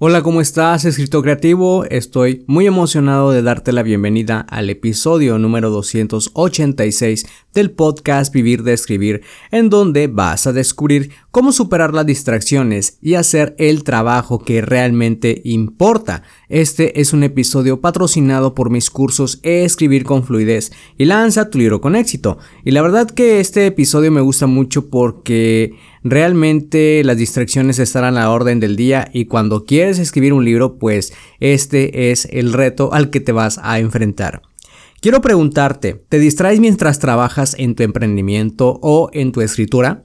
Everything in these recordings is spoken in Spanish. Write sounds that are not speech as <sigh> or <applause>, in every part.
Hola, ¿cómo estás, escritor creativo? Estoy muy emocionado de darte la bienvenida al episodio número 286 del podcast Vivir de Escribir, en donde vas a descubrir cómo superar las distracciones y hacer el trabajo que realmente importa. Este es un episodio patrocinado por mis cursos Escribir con Fluidez y lanza tu libro con éxito. Y la verdad que este episodio me gusta mucho porque realmente las distracciones estarán a la orden del día y cuando quieres escribir un libro pues este es el reto al que te vas a enfrentar. Quiero preguntarte, ¿te distraes mientras trabajas en tu emprendimiento o en tu escritura?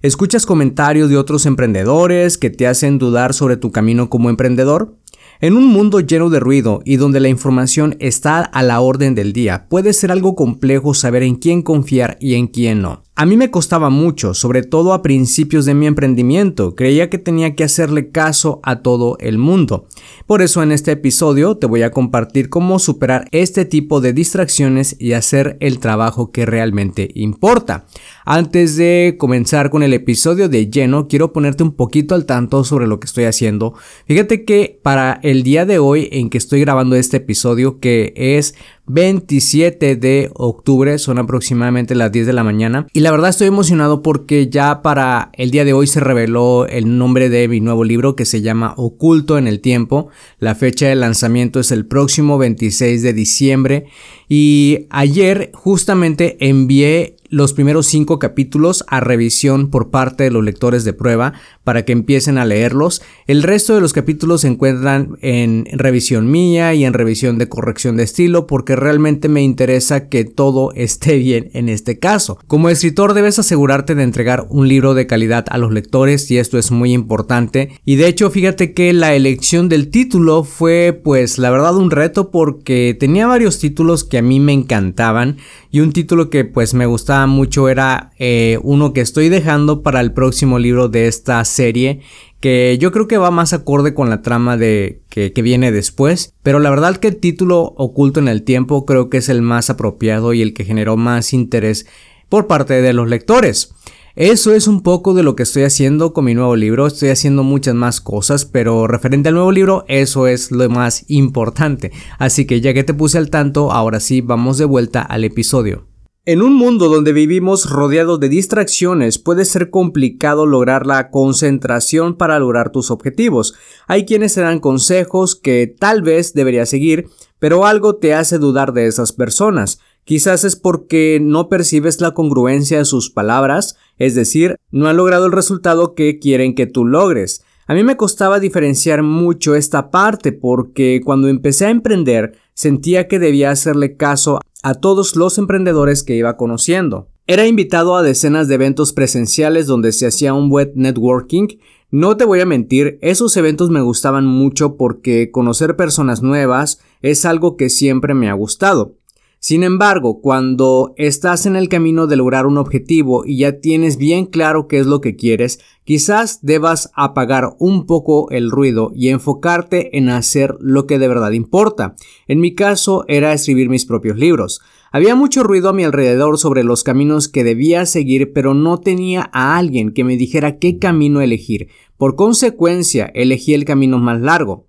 ¿Escuchas comentarios de otros emprendedores que te hacen dudar sobre tu camino como emprendedor? En un mundo lleno de ruido y donde la información está a la orden del día, puede ser algo complejo saber en quién confiar y en quién no. A mí me costaba mucho, sobre todo a principios de mi emprendimiento, creía que tenía que hacerle caso a todo el mundo. Por eso en este episodio te voy a compartir cómo superar este tipo de distracciones y hacer el trabajo que realmente importa. Antes de comenzar con el episodio de lleno, quiero ponerte un poquito al tanto sobre lo que estoy haciendo. Fíjate que para el día de hoy en que estoy grabando este episodio, que es 27 de octubre, son aproximadamente las 10 de la mañana. Y la verdad estoy emocionado porque ya para el día de hoy se reveló el nombre de mi nuevo libro que se llama Oculto en el Tiempo. La fecha de lanzamiento es el próximo 26 de diciembre. Y ayer justamente envié los primeros cinco capítulos a revisión por parte de los lectores de prueba para que empiecen a leerlos. El resto de los capítulos se encuentran en revisión mía y en revisión de corrección de estilo porque realmente me interesa que todo <laughs> esté bien en este caso. Como escritor debes asegurarte de entregar un libro de calidad a los lectores y esto es muy importante. Y de hecho fíjate que la elección del título fue pues la verdad un reto porque tenía varios títulos que a mí me encantaban y un título que pues me gustaba mucho era eh, uno que estoy dejando para el próximo libro de esta serie que yo creo que va más acorde con la trama de que, que, viene después, pero la verdad que el título oculto en el tiempo creo que es el más apropiado y el que generó más interés por parte de los lectores. Eso es un poco de lo que estoy haciendo con mi nuevo libro. Estoy haciendo muchas más cosas, pero referente al nuevo libro, eso es lo más importante. Así que ya que te puse al tanto, ahora sí, vamos de vuelta al episodio. En un mundo donde vivimos rodeados de distracciones puede ser complicado lograr la concentración para lograr tus objetivos. Hay quienes te dan consejos que tal vez deberías seguir, pero algo te hace dudar de esas personas. Quizás es porque no percibes la congruencia de sus palabras, es decir, no han logrado el resultado que quieren que tú logres. A mí me costaba diferenciar mucho esta parte porque cuando empecé a emprender sentía que debía hacerle caso a todos los emprendedores que iba conociendo. Era invitado a decenas de eventos presenciales donde se hacía un web networking. No te voy a mentir, esos eventos me gustaban mucho porque conocer personas nuevas es algo que siempre me ha gustado. Sin embargo, cuando estás en el camino de lograr un objetivo y ya tienes bien claro qué es lo que quieres, quizás debas apagar un poco el ruido y enfocarte en hacer lo que de verdad importa. En mi caso era escribir mis propios libros. Había mucho ruido a mi alrededor sobre los caminos que debía seguir, pero no tenía a alguien que me dijera qué camino elegir. Por consecuencia, elegí el camino más largo.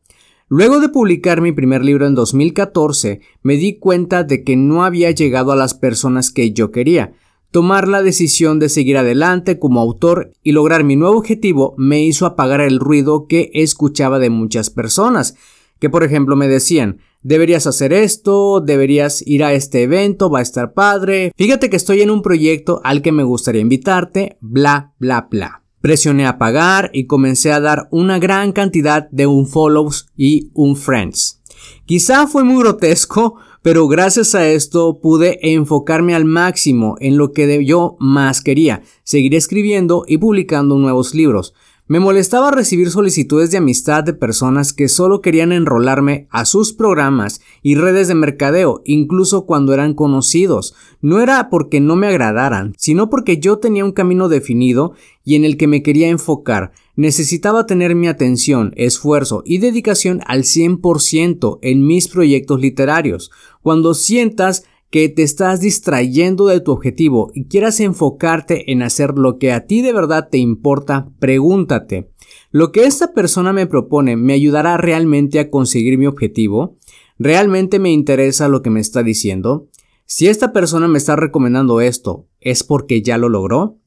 Luego de publicar mi primer libro en 2014, me di cuenta de que no había llegado a las personas que yo quería. Tomar la decisión de seguir adelante como autor y lograr mi nuevo objetivo me hizo apagar el ruido que escuchaba de muchas personas, que por ejemplo me decían, deberías hacer esto, deberías ir a este evento, va a estar padre, fíjate que estoy en un proyecto al que me gustaría invitarte, bla, bla, bla. Presioné a pagar y comencé a dar una gran cantidad de un follows y un friends. Quizá fue muy grotesco, pero gracias a esto pude enfocarme al máximo en lo que yo más quería, seguir escribiendo y publicando nuevos libros. Me molestaba recibir solicitudes de amistad de personas que solo querían enrolarme a sus programas y redes de mercadeo, incluso cuando eran conocidos. No era porque no me agradaran, sino porque yo tenía un camino definido y en el que me quería enfocar. Necesitaba tener mi atención, esfuerzo y dedicación al 100% en mis proyectos literarios. Cuando sientas que te estás distrayendo de tu objetivo y quieras enfocarte en hacer lo que a ti de verdad te importa, pregúntate, ¿lo que esta persona me propone me ayudará realmente a conseguir mi objetivo? ¿Realmente me interesa lo que me está diciendo? Si esta persona me está recomendando esto, ¿es porque ya lo logró?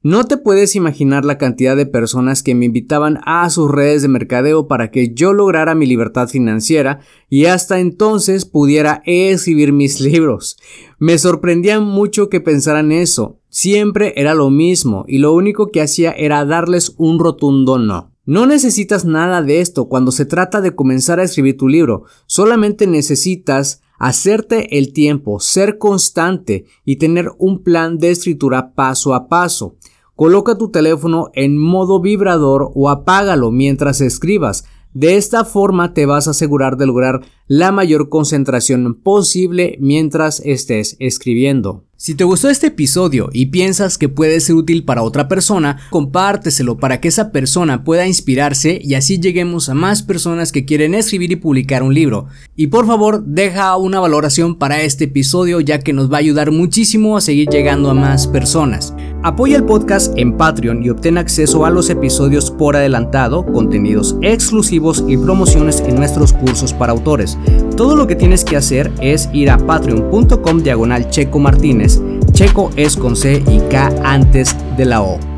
No te puedes imaginar la cantidad de personas que me invitaban a sus redes de mercadeo para que yo lograra mi libertad financiera y hasta entonces pudiera escribir mis <laughs> libros. Me sorprendía mucho que pensaran eso. Siempre era lo mismo y lo único que hacía era darles un rotundo no. No necesitas nada de esto cuando se trata de comenzar a escribir tu libro, solamente necesitas hacerte el tiempo, ser constante y tener un plan de escritura paso a paso. Coloca tu teléfono en modo vibrador o apágalo mientras escribas. De esta forma te vas a asegurar de lograr la mayor concentración posible mientras estés escribiendo. Si te gustó este episodio y piensas que puede ser útil para otra persona, compárteselo para que esa persona pueda inspirarse y así lleguemos a más personas que quieren escribir y publicar un libro. Y por favor, deja una valoración para este episodio ya que nos va a ayudar muchísimo a seguir llegando a más personas. Apoya el podcast en Patreon y obtén acceso a los episodios por adelantado, contenidos exclusivos y promociones en nuestros cursos para autores. Todo lo que tienes que hacer es ir a patreon.com diagonal checo martínez. Checo es con C y K antes de la O.